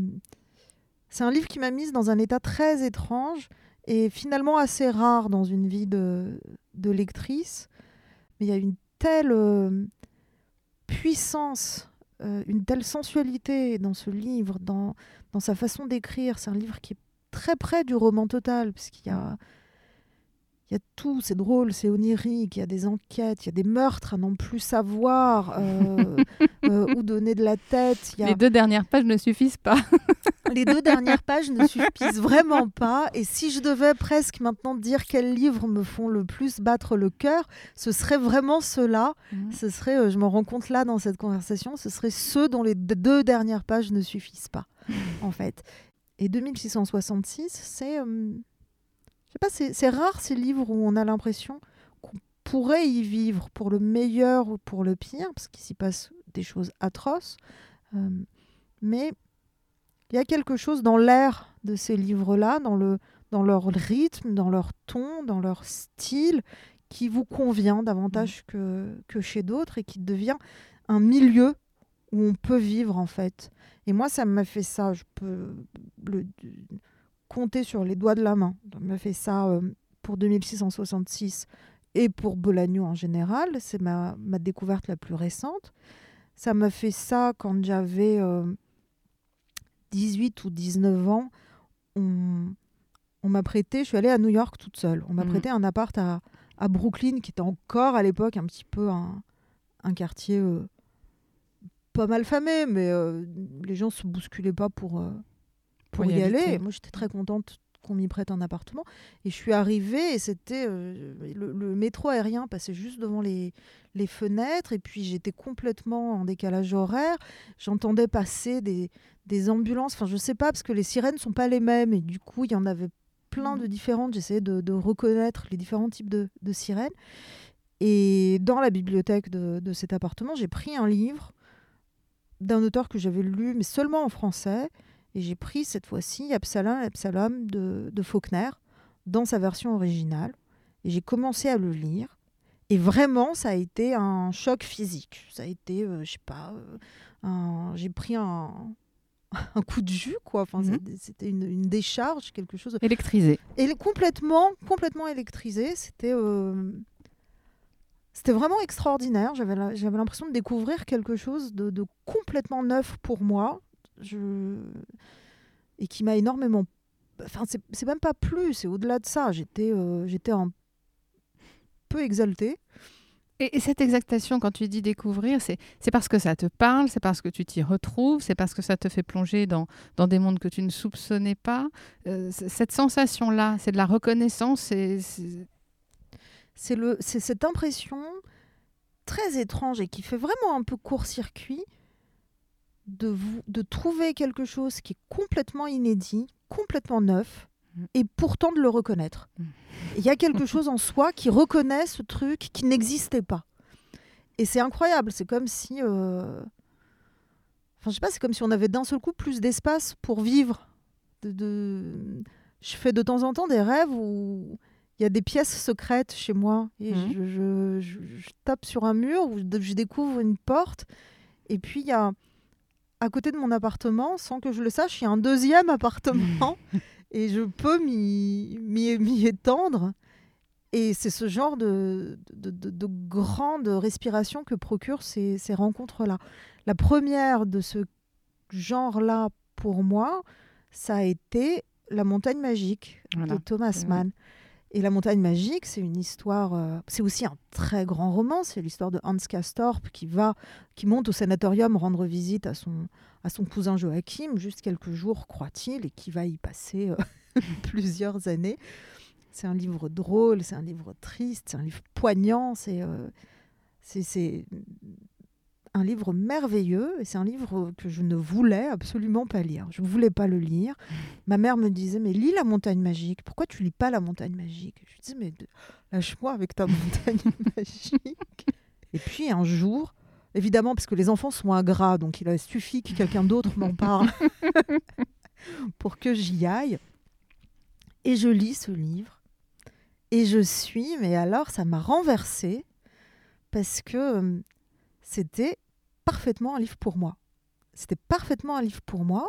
c'est un livre qui m'a mise dans un état très étrange et finalement assez rare dans une vie de, de lectrice. Mais il y a une telle euh, puissance, euh, une telle sensualité dans ce livre, dans, dans sa façon d'écrire. C'est un livre qui est très près du roman total, puisqu'il y a, il y a tout, c'est drôle, c'est onirique, il y a des enquêtes, il y a des meurtres à n'en plus savoir euh, euh, où donner de la tête. Il y a... Les deux dernières pages ne suffisent pas. Les deux dernières pages ne suffisent vraiment pas. Et si je devais presque maintenant dire quels livres me font le plus battre le cœur, ce serait vraiment ceux-là. Mhm. Ce serait, euh, je m'en rends compte là dans cette conversation, ce serait ceux dont les deux dernières pages ne suffisent pas, en fait. Et 2666, c'est, euh, pas, c'est rare ces livres où on a l'impression qu'on pourrait y vivre pour le meilleur ou pour le pire, parce qu'il s'y passe des choses atroces. Euh, mais il y a quelque chose dans l'air de ces livres-là, dans, le, dans leur rythme, dans leur ton, dans leur style, qui vous convient davantage que, que chez d'autres et qui devient un milieu où on peut vivre en fait. Et moi, ça m'a fait ça. Je peux le compter sur les doigts de la main. Ça m'a fait ça euh, pour 2666 et pour Bolagno en général. C'est ma, ma découverte la plus récente. Ça m'a fait ça quand j'avais euh, 18 ou 19 ans. On, on m'a prêté, je suis allée à New York toute seule. On m'a Mhm. prêté un appart à, à Brooklyn qui était encore à l'époque un petit peu un, un quartier euh, pas mal famé, mais euh, les gens se bousculaient pas pour, euh, pour, Pour y y, aller. moi, j'étais très contente qu'on m'y prête un appartement. Et je suis arrivée et c'était euh, le, le métro aérien passait juste devant les, les fenêtres et puis j'étais complètement en décalage horaire. J'entendais passer des, des ambulances. Enfin, je sais pas parce que les sirènes sont pas les mêmes et du coup, il y en avait plein de différentes. J'essayais de, de reconnaître les différents types de, de sirènes. Et dans la bibliothèque de, de cet appartement, j'ai pris un livre d'un auteur que j'avais lu, mais seulement en français. Et j'ai pris cette fois-ci Absalom, Absalom de, de Faulkner dans sa version originale. Et j'ai commencé à le lire. Et vraiment, ça a été un choc physique. Ça a été, euh, je sais pas, euh, un- j'ai pris un, un coup de jus, quoi. Enfin, Mhm. C'était une, une décharge, quelque chose. Électrisé. Et complètement, complètement électrisé. C'était, euh, c'était vraiment extraordinaire. J'avais, l'impression de découvrir quelque chose de, de complètement neuf pour moi. Je... Et qui m'a énormément. Enfin, c'est, même pas plus, c'est au-delà de ça. J'étais, euh, j'étais un peu exaltée. Et, et cette exaltation, quand tu dis découvrir, c'est parce que ça te parle, c'est parce que tu t'y retrouves, c'est parce que ça te fait plonger dans, dans des mondes que tu ne soupçonnais pas. Euh, cette sensation-là, c'est de la reconnaissance. c'est cette impression très étrange et qui fait vraiment un peu court-circuit de, vous, de trouver quelque chose qui est complètement inédit, complètement neuf, Mm. et pourtant de le reconnaître. Mm. Il y a quelque chose en soi qui reconnaît ce truc qui n'existait pas. Et c'est incroyable. C'est comme si. euh, Enfin, je sais pas, c'est comme si on avait d'un seul coup plus d'espace pour vivre. De, de- Je fais de temps en temps des rêves où il y a des pièces secrètes chez moi. Et Mhm. je, je- je- je tape sur un mur, je je découvre une porte. Et puis, il y a. À côté de mon appartement, sans que je le sache, il y a un deuxième appartement. et je peux m'y étendre. Et c'est ce genre de, de, de- de grande respiration que procurent ces, ces rencontres-là. La première de ce genre-là, pour moi, ça a été La montagne magique Voilà. de Thomas Oui. Et La montagne magique, c'est une histoire, euh, c'est aussi un très grand roman, c'est l'histoire de Hans Castorp qui va, qui monte au sanatorium rendre visite à son, à son cousin Joachim, juste quelques jours, croit-il, et qui va y passer euh, plusieurs années. C'est un livre drôle, c'est un livre triste, c'est un livre poignant, c'est euh, c'est un livre merveilleux et c'est un livre que je ne voulais absolument pas lire. Je ne voulais pas le lire. Ma mère me disait mais lis la montagne magique. Pourquoi tu lis pas la montagne magique? Je lui disais mais lâche-moi avec ta montagne magique. Et puis un jour, évidemment parce que les enfants sont ingrats, donc il a suffi que quelqu'un d'autre m'en parle pour que j'y aille. Et je lis ce livre et je suis, mais alors ça m'a renversée parce que euh, c'était parfaitement un livre pour moi. C'était parfaitement un livre pour moi.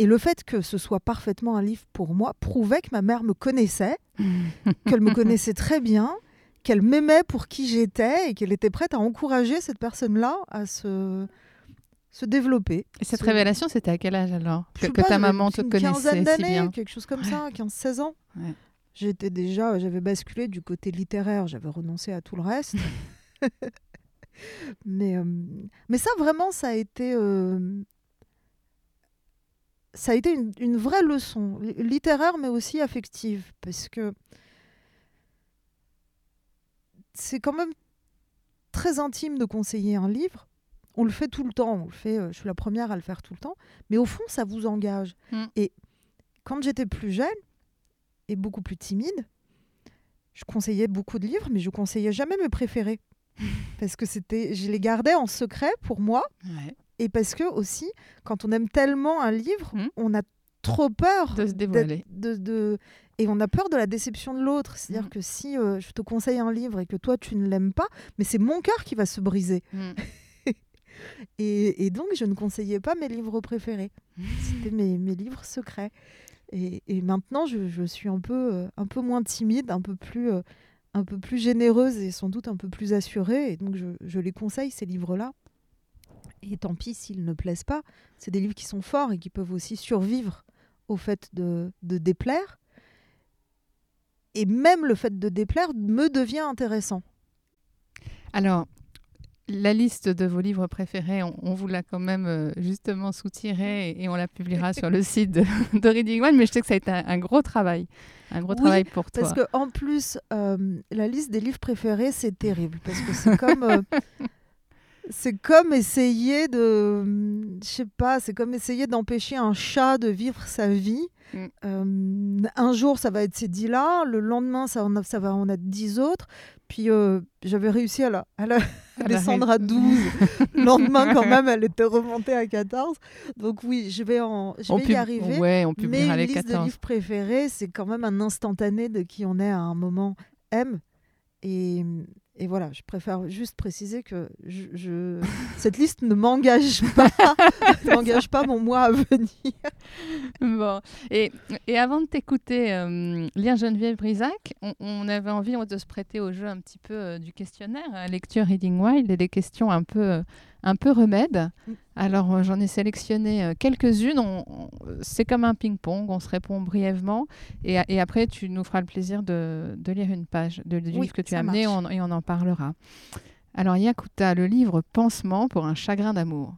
Et le fait que ce soit parfaitement un livre pour moi prouvait que ma mère me connaissait, qu'elle me connaissait très bien, qu'elle m'aimait pour qui j'étais et qu'elle était prête à encourager cette personne-là à se, se développer. Et cette Ce- révélation, c'était à quel âge alors? Je Que, que pas, ta maman te une connaissait si bien quelque chose comme ça, 15-16 ans. Ouais. J'étais déjà, j'avais basculé du côté littéraire, j'avais renoncé à tout le reste. mais, euh, mais ça, vraiment, ça a été, euh, ça a été une, une vraie leçon, li- littéraire, mais aussi affective, parce que c'est quand même très intime de conseiller un livre. On le fait tout le temps, on le fait, euh, je suis la première à le faire tout le temps, mais au fond, ça vous engage. Mm. Et quand j'étais plus jeune et beaucoup plus timide, je conseillais beaucoup de livres, mais je conseillais jamais mes préférés. Parce que c'était, je les gardais en secret pour moi, Ouais. et parce que aussi, quand on aime tellement un livre, Mm. on a trop peur De se dévoiler. de, de- et on a peur de la déception de l'autre. C'est-à-dire Mm. que si euh, je te conseille un livre et que toi tu ne l'aimes pas, mais c'est mon cœur qui va se briser. Mm. Et, et donc je ne conseillais pas mes livres préférés. C'était mes, mes livres secrets. Et, et maintenant je, je suis un peu, euh, un peu moins timide, un peu plus, euh, un peu plus généreuse et sans doute un peu plus assurée. Et donc je, je les conseille ces livres-là. Et tant pis s'ils ne plaisent pas. C'est des livres qui sont forts et qui peuvent aussi survivre au fait de, de déplaire. Et même le fait de déplaire me devient intéressant. Alors, la liste de vos livres préférés, on, on vous l'a quand même euh, justement soutirée et, et on la publiera sur le site de, de Reading One, mais je sais que ça a été un, un gros travail, un gros Oui, travail pour toi. Parce que en plus, euh, la liste des livres préférés, c'est terrible. Parce que c'est comme. euh, C'est comme essayer de, je sais pas, c'est comme essayer d'empêcher un chat de vivre sa vie. Mm. Euh, un jour, ça va être ces dix-là, le lendemain, ça, en a- ça va en être dix autres. Puis euh, j'avais réussi à la, à la À descendre à 12. le lendemain, quand même, elle était remontée à 14. Donc oui, je vais, en, je vais y arriver. Ouais, on Mais une les liste de 14. livres préférés, c'est quand même un instantané de qui on est à un moment M. Et, et voilà, je préfère juste préciser que je, je- cette liste ne m'engage pas, n'engage pas mon mois à venir. Bon. Et, et avant de t'écouter euh, lire Geneviève Brisac, on, on avait envie de se prêter au jeu un petit peu euh, du questionnaire, hein, lecture Reading Wild, et des questions un peu, euh, un peu remèdes. Mm. Alors euh, j'en ai sélectionné euh, quelques-unes. C'est comme un ping-pong, on se répond brièvement, et, après tu nous feras le plaisir de, de lire une page de, du Oui, livre que tu as amené on- et on en parlera. Alors Yakuta, le livre Pansement pour un chagrin d'amour.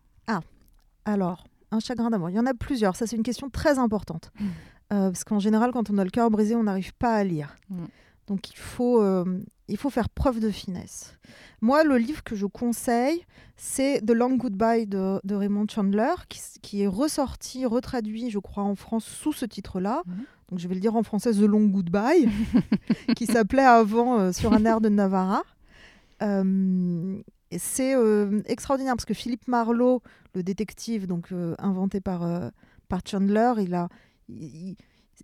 Alors, un chagrin d'amour, il y en a plusieurs. Ça, c'est une question très importante. Mm. Euh, parce qu'en général, quand on a le cœur brisé, on n'arrive pas à lire. Mm. Donc, il faut, euh, il faut faire preuve de finesse. Moi, le livre que je conseille, c'est The Long Goodbye de, de Raymond Chandler, qui, qui est ressorti, retraduit, je crois, en France sous ce titre-là. Mhm. Donc, je vais le dire en français, The Long Goodbye, qui s'appelait avant euh, Sur un air de Navarra. Euh, c'est extraordinaire parce que Philippe Marlowe, le détective donc inventé par, par Chandler, il, a, il,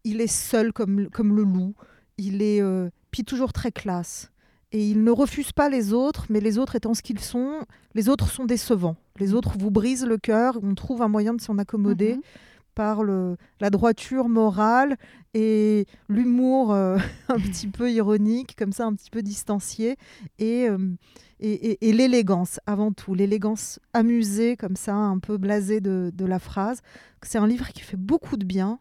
il est seul comme, comme le loup. Il est euh, puis toujours très classe. Et il ne refuse pas les autres, mais les autres étant ce qu'ils sont, les autres sont décevants. Les autres vous brisent le cœur. On trouve un moyen de s'en accommoder Mhm. par le, la droiture morale et l'humour euh, un petit peu ironique, comme ça, un petit peu distancié, et, euh, et, et- et l'élégance avant tout, l'élégance amusée, comme ça, un peu blasée de, de la phrase. C'est un livre qui fait beaucoup de bien,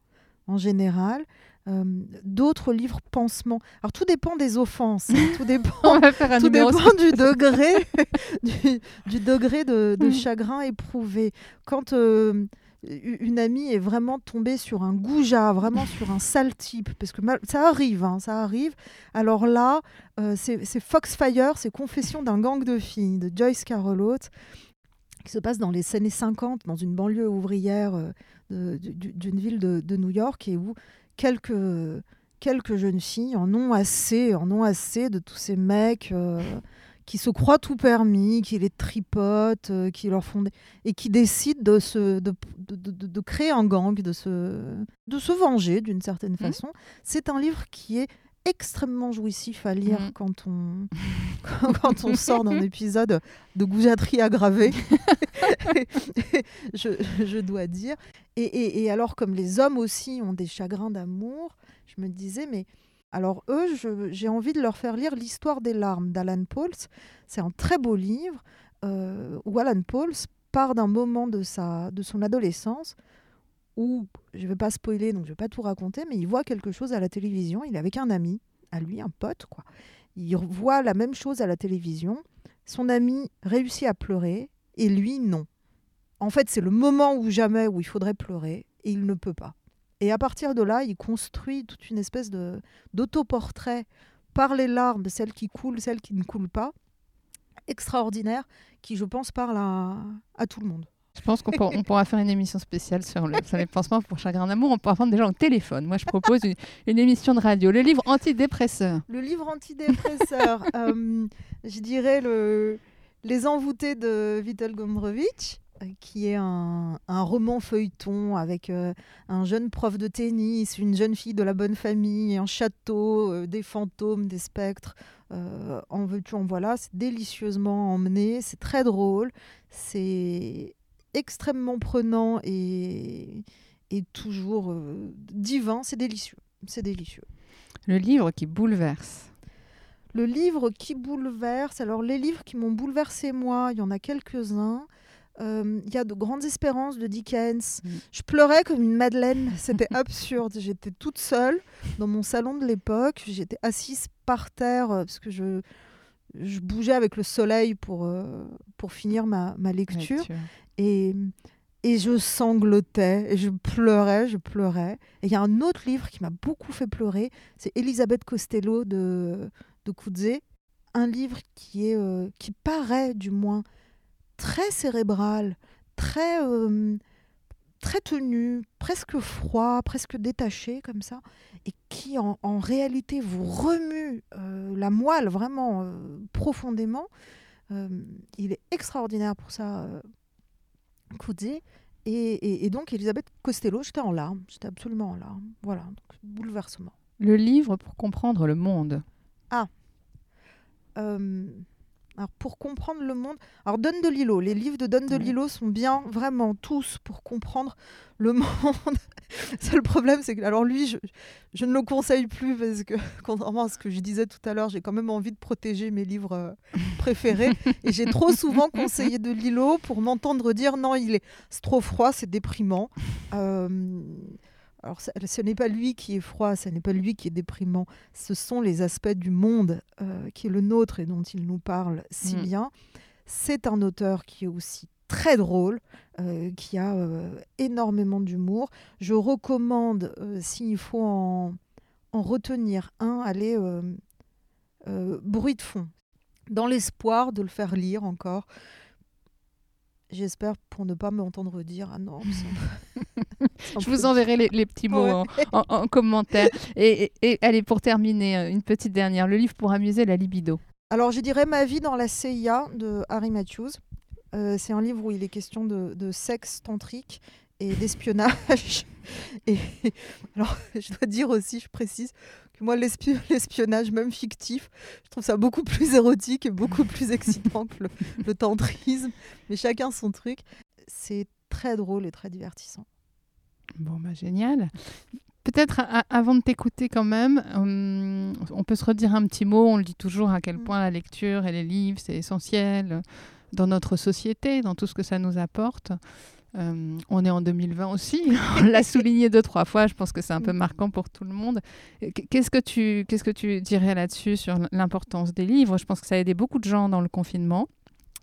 en général. Euh, D'autres livres pansements. Alors tout dépend des offenses, hein, tout dépend tout dépend du degré, du, du degré de, de Mm. chagrin éprouvé. Quand euh, une amie est vraiment tombée sur un goujat, vraiment sur un sale type, parce que mal- ça arrive, hein, ça arrive. Alors là, euh, c'est Foxfire, c'est Confession d'un gang de filles de Joyce Carol Oates, qui se passe dans les années 50, dans une banlieue ouvrière euh, d'une ville de, de New York, et où quelques quelques jeunes filles en ont assez, en ont assez de tous ces mecs euh, qui se croient tout permis, qui les tripotent, euh, qui leur font des- et qui décident de, se, de, de, de- de créer un gang, de se, de se venger d'une certaine façon. C'est un livre qui est extrêmement jouissif à lire Mhm. quand on quand, on sort d'un épisode de goujaterie aggravée je, je dois dire. Et, et- et alors comme les hommes aussi ont des chagrins d'amour je me disais mais alors eux j'ai envie de leur faire lire l'histoire des larmes d'Alan Pauls. C'est un très beau livre euh, où Alan Pauls part d'un moment de sa de son adolescence où je ne vais pas spoiler donc je vais pas tout raconter mais il voit quelque chose à la télévision il est avec un ami à lui un pote quoi il voit la même chose à la télévision son ami réussit à pleurer et lui non en fait, c'est le moment où jamais où il faudrait pleurer et il ne peut pas. Et à partir de là, il construit toute une espèce de d'autoportrait par les larmes, celles qui coulent, celles qui ne coulent pas, extraordinaire, qui, je pense, parle à tout le monde. Je pense qu'on pour- on pourra faire une émission spéciale sur, le, sur les pansements pour chagrin d'amour. On pourra prendre des gens au téléphone. Moi, je propose une, une émission de radio. Le livre antidépresseur. Le livre antidépresseur, euh, je dirais le, Les Envoûtés de Vitel Gombrowicz, euh, qui est un, un roman feuilleton avec euh, un jeune prof de tennis, une jeune fille de la bonne famille, un château, euh, des fantômes, des spectres. euh, en veux-tu, en voilà. C'est délicieusement emmené, c'est très drôle, c'est extrêmement prenant et, et toujours euh, divin. C'est délicieux. C'est délicieux. Le livre qui bouleverse. Le livre qui bouleverse, alors les livres qui m'ont bouleversé moi, il y en a quelques-uns. Euh, Il y a de grandes espérances de Dickens. Mm. Je pleurais comme une madeleine, c'était absurde. J'étais toute seule dans mon salon de l'époque. J'étais assise par terre euh, parce que je, je bougeais avec le soleil pour, euh, pour finir ma, ma lecture. Lecture. Et, et je sanglotais, et je pleurais, je pleurais. Et il y a un autre livre qui m'a beaucoup fait pleurer, c'est Elisabeth Costello de, de. Un livre qui, est, euh, qui paraît, du moins, très cérébral, très, euh, très tenu, presque froid, presque détaché, comme ça, et qui, en, en réalité, vous remue euh, la moelle vraiment euh, profondément. Euh, il est extraordinaire pour ça, Coetzee. Et, et- et donc, Elisabeth Costello, j'étais en larmes, j'étais absolument en larmes. Voilà, donc, bouleversement. Le livre pour comprendre le monde. Euh, alors, pour comprendre le monde, alors Don DeLillo, les livres de Don. DeLillo sont bien, vraiment tous pour comprendre le monde. Seul problème, c'est que alors lui, je, je ne le conseille plus parce que contrairement à ce que je disais tout à l'heure, j'ai quand même envie de protéger mes livres euh, préférés et j'ai trop souvent conseillé de Lilo pour m'entendre dire non, il est c'est trop froid, c'est déprimant. Euh, alors, ce, ce n'est pas lui qui est froid, ce n'est pas lui qui est déprimant. Ce sont les aspects du monde euh, qui est le nôtre et dont il nous parle si Mm. bien. C'est un auteur qui est aussi très drôle, euh, qui a euh, énormément d'humour. Je recommande, s'il faut en, en retenir un, aller Bruit de fond, dans l'espoir de le faire lire encore. J'espère pour ne pas m'entendre dire ah non. Je vous enverrai les, les petits mots Ouais. en, en- en commentaire. Et, et- et allez, pour terminer, euh, une petite dernière. Le livre pour amuser la libido. Alors, je dirais Ma vie dans la CIA de Harry Matthews. Euh, c'est un livre où il est question de, de sexe tantrique et d'espionnage. et alors, je dois dire aussi, je précise, moi, l'espi- l'espionnage, même fictif, je trouve ça beaucoup plus érotique et beaucoup plus excitant que le, le tantrisme. Mais chacun son truc. C'est très drôle et très divertissant. Bon, bah, génial. Peut-être avant de t'écouter quand même, hum, on peut se redire un petit mot. On le dit toujours à quel Mm. point la lecture et les livres, c'est essentiel dans notre société, dans tout ce que ça nous apporte. Euh, on est en 2020 aussi. on l'a souligné deux, trois fois. Je pense que c'est un peu Mm. marquant pour tout le monde. Qu- Qu'est-ce que tu, qu'est-ce que tu dirais là-dessus sur l'importance des livres? Je pense que ça a aidé beaucoup de gens dans le confinement.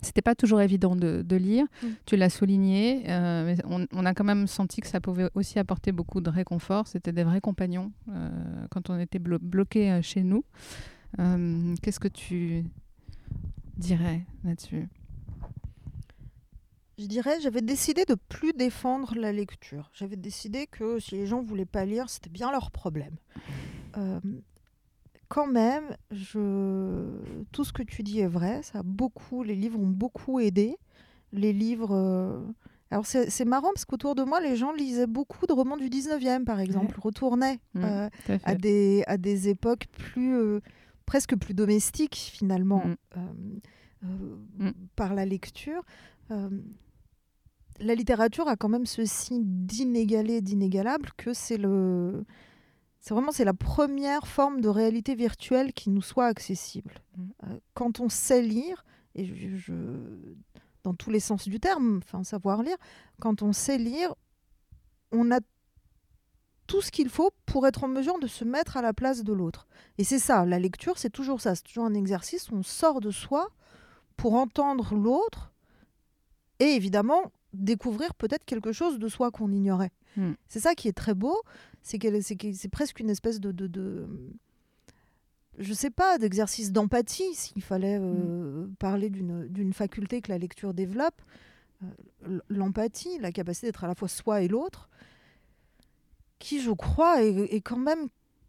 C'était pas toujours évident de, de lire. Mm. Tu l'as souligné. euh, mais on, on a quand même senti que ça pouvait aussi apporter beaucoup de réconfort. C'était des vrais compagnons euh, quand on était blo- bloqué euh, chez nous. Euh, Qu'est-ce que tu dirais là-dessus? Je dirais, j'avais décidé de plus défendre la lecture. J'avais décidé que si les gens voulaient pas lire, c'était bien leur problème. Euh, quand même, je... tout ce que tu dis est vrai. Ça a beaucoup, les livres ont beaucoup aidé. Les livres. euh, Alors c'est marrant parce qu'autour de moi, les gens lisaient beaucoup de romans du 19e, par exemple, retournaient Mm, euh, à des, à des époques plus presque plus domestiques finalement Mm. euh, euh, Mm. par la lecture. Euh, la littérature a quand même ce signe d'inégalé, d'inégalable que c'est le c'est vraiment c'est la première forme de réalité virtuelle qui nous soit accessible. Euh, quand on sait lire et je, je- dans tous les sens du terme, enfin savoir lire, quand on sait lire, on a tout ce qu'il faut pour être en mesure de se mettre à la place de l'autre. Et c'est ça, la lecture, c'est toujours ça, c'est toujours un exercice où on sort de soi pour entendre l'autre et évidemment découvrir peut-être quelque chose de soi qu'on ignorait. Mm. C'est ça qui est très beau, c'est que c'est presque une espèce de, de, de- je sais pas, d'exercice d'empathie, s'il fallait euh, parler d'une faculté que la lecture développe, euh, l'empathie, la capacité d'être à la fois soi et l'autre, qui, je crois, est, est quand même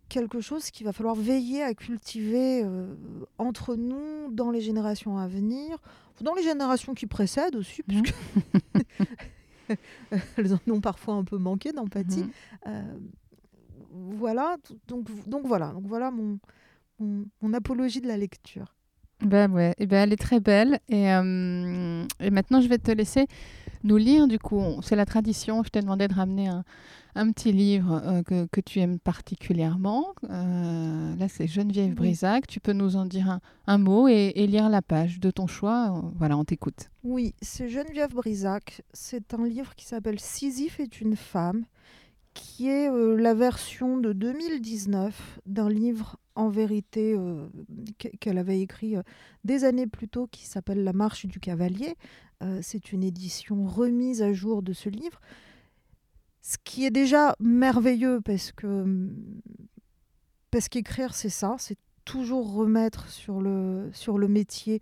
quelque chose qu'il va falloir veiller à cultiver euh, entre nous dans les générations à venir, dans les générations qui précèdent aussi, Mhm. puisque elles en ont parfois un peu manqué d'empathie. Mhm. Euh, voilà, donc, donc voilà, donc voilà mon, mon, mon apologie de la lecture. Ben ouais, eh ben elle est très belle. Et, euh, et maintenant, je vais te laisser nous lire. Du coup, c'est la tradition. Je t'ai demandé de ramener un, un petit livre euh, que, que tu aimes particulièrement. Euh, là, c'est Geneviève Oui. Brisac. Tu peux nous en dire un, un mot et, et lire la page de ton choix. Voilà, on t'écoute. Oui, c'est Geneviève Brisac. C'est un livre qui s'appelle Sisyphe est une femme, qui est euh, la version de 2019 d'un livre en vérité euh, qu- qu'elle avait écrit euh, des années plus tôt qui s'appelle La marche du cavalier. C'est une édition remise à jour de ce livre. Ce qui est déjà merveilleux parce que parce qu'écrire c'est ça, c'est toujours remettre sur le sur le métier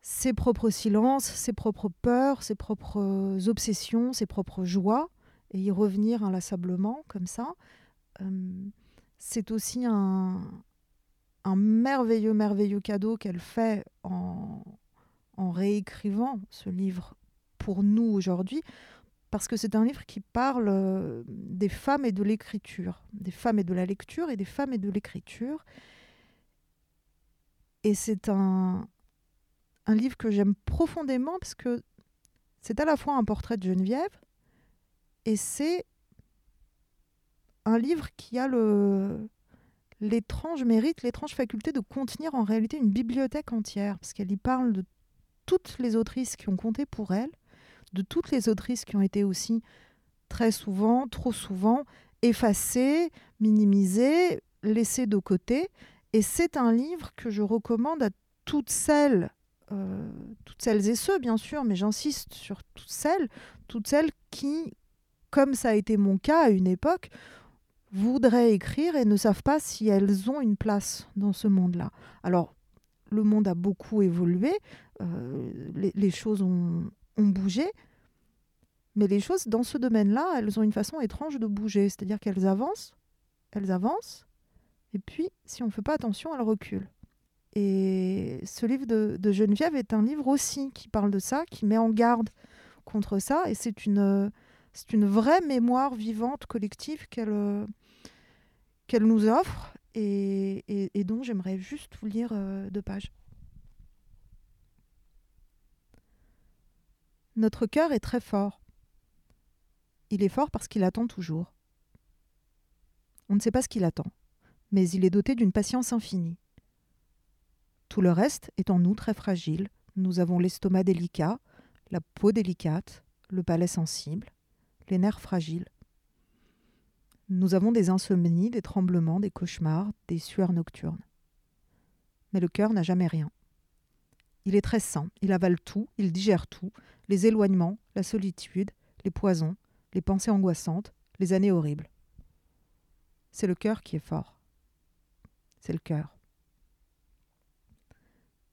ses propres silences, ses propres peurs, ses propres obsessions, ses propres joies, et y revenir inlassablement comme ça. Euh, c'est aussi un, un merveilleux, merveilleux cadeau qu'elle fait en, en réécrivant ce livre pour nous aujourd'hui, parce que c'est un livre qui parle euh, des femmes et de l'écriture, des femmes et de la lecture et des femmes et de l'écriture. Et c'est un, un livre que j'aime profondément parce que c'est à la fois un portrait de Geneviève et c'est un livre qui a le l'étrange mérite, l'étrange faculté de contenir en réalité une bibliothèque entière parce qu'elle y parle de toutes les autrices qui ont compté pour elle, de toutes les autrices qui ont été aussi très souvent, trop souvent effacées, minimisées, laissées de côté. Et c'est un livre que je recommande à toutes celles euh, toutes celles et ceux, bien sûr, mais j'insiste sur toutes celles, toutes celles qui, comme ça a été mon cas à une époque, voudraient écrire et ne savent pas si elles ont une place dans ce monde-là. Alors, le monde a beaucoup évolué, euh, les, choses ont, bougé, mais les choses dans ce domaine-là, elles ont une façon étrange de bouger, c'est-à-dire qu'elles avancent, elles avancent, et puis, si on ne fait pas attention, elles reculent. Et ce livre de Geneviève est un livre aussi qui parle de ça, qui met en garde contre ça. Et c'est une, c'est une vraie mémoire vivante, collective qu'elle euh, nous offre et dont j'aimerais juste vous lire euh, deux pages. Notre cœur est très fort. Il est fort parce qu'il attend toujours. On ne sait pas ce qu'il attend, mais il est doté d'une patience infinie. Tout le reste est en nous très fragile. Nous avons l'estomac délicat, la peau délicate, le palais sensible, les nerfs fragiles. Nous avons des insomnies, des tremblements, des cauchemars, des sueurs nocturnes. Mais le cœur n'a jamais rien. Il est très sain, il avale tout, il digère tout, les éloignements, la solitude, les poisons, les pensées angoissantes, les années horribles. C'est le cœur qui est fort. C'est le cœur.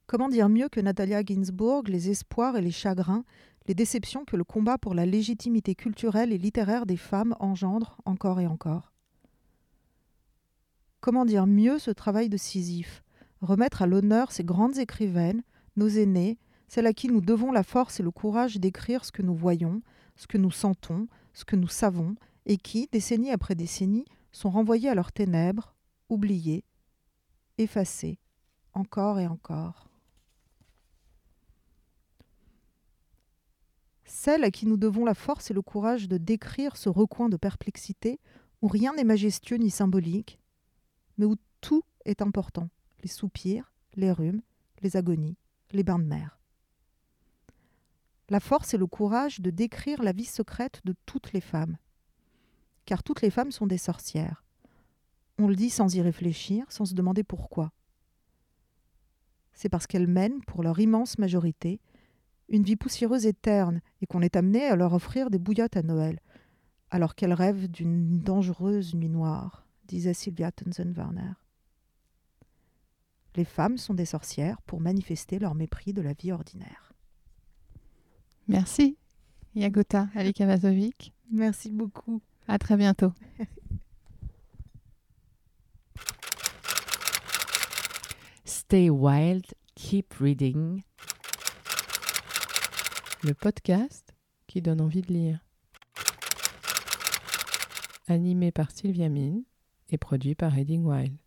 Comment dire mieux que Natalia Ginsburg les espoirs et les chagrins, les déceptions que le combat pour la légitimité culturelle et littéraire des femmes engendre encore et encore Comment dire mieux ce travail de Sisyphe? Remettre à l'honneur ces grandes écrivaines, nos aînées, celles à qui nous devons la force et le courage d'écrire ce que nous voyons, ce que nous sentons, ce que nous savons, et qui, décennie après décennie, sont renvoyées à leurs ténèbres, oubliées, effacées, encore et encore. Celles à qui nous devons la force et le courage de décrire ce recoin de perplexité où rien n'est majestueux ni symbolique, mais où tout est important, les soupirs, les rhumes, les agonies, les bains de mer. La force et le courage de décrire la vie secrète de toutes les femmes, car toutes les femmes sont des sorcières. On le dit sans y réfléchir, sans se demander pourquoi. C'est parce qu'elles mènent, pour leur immense majorité, une vie poussiéreuse et terne, et qu'on est amené à leur offrir des bouillottes à Noël, alors qu'elles rêvent d'une dangereuse nuit noire, disait Sylvia Tunzen-Warner. Les femmes sont des sorcières pour manifester leur mépris de la vie ordinaire. Merci, Yagota Alika Vazovic. Merci beaucoup. À très bientôt. Stay wild, keep reading. Le podcast qui donne envie de lire. Animé par Sylvia Mine et produit par Reading Wild.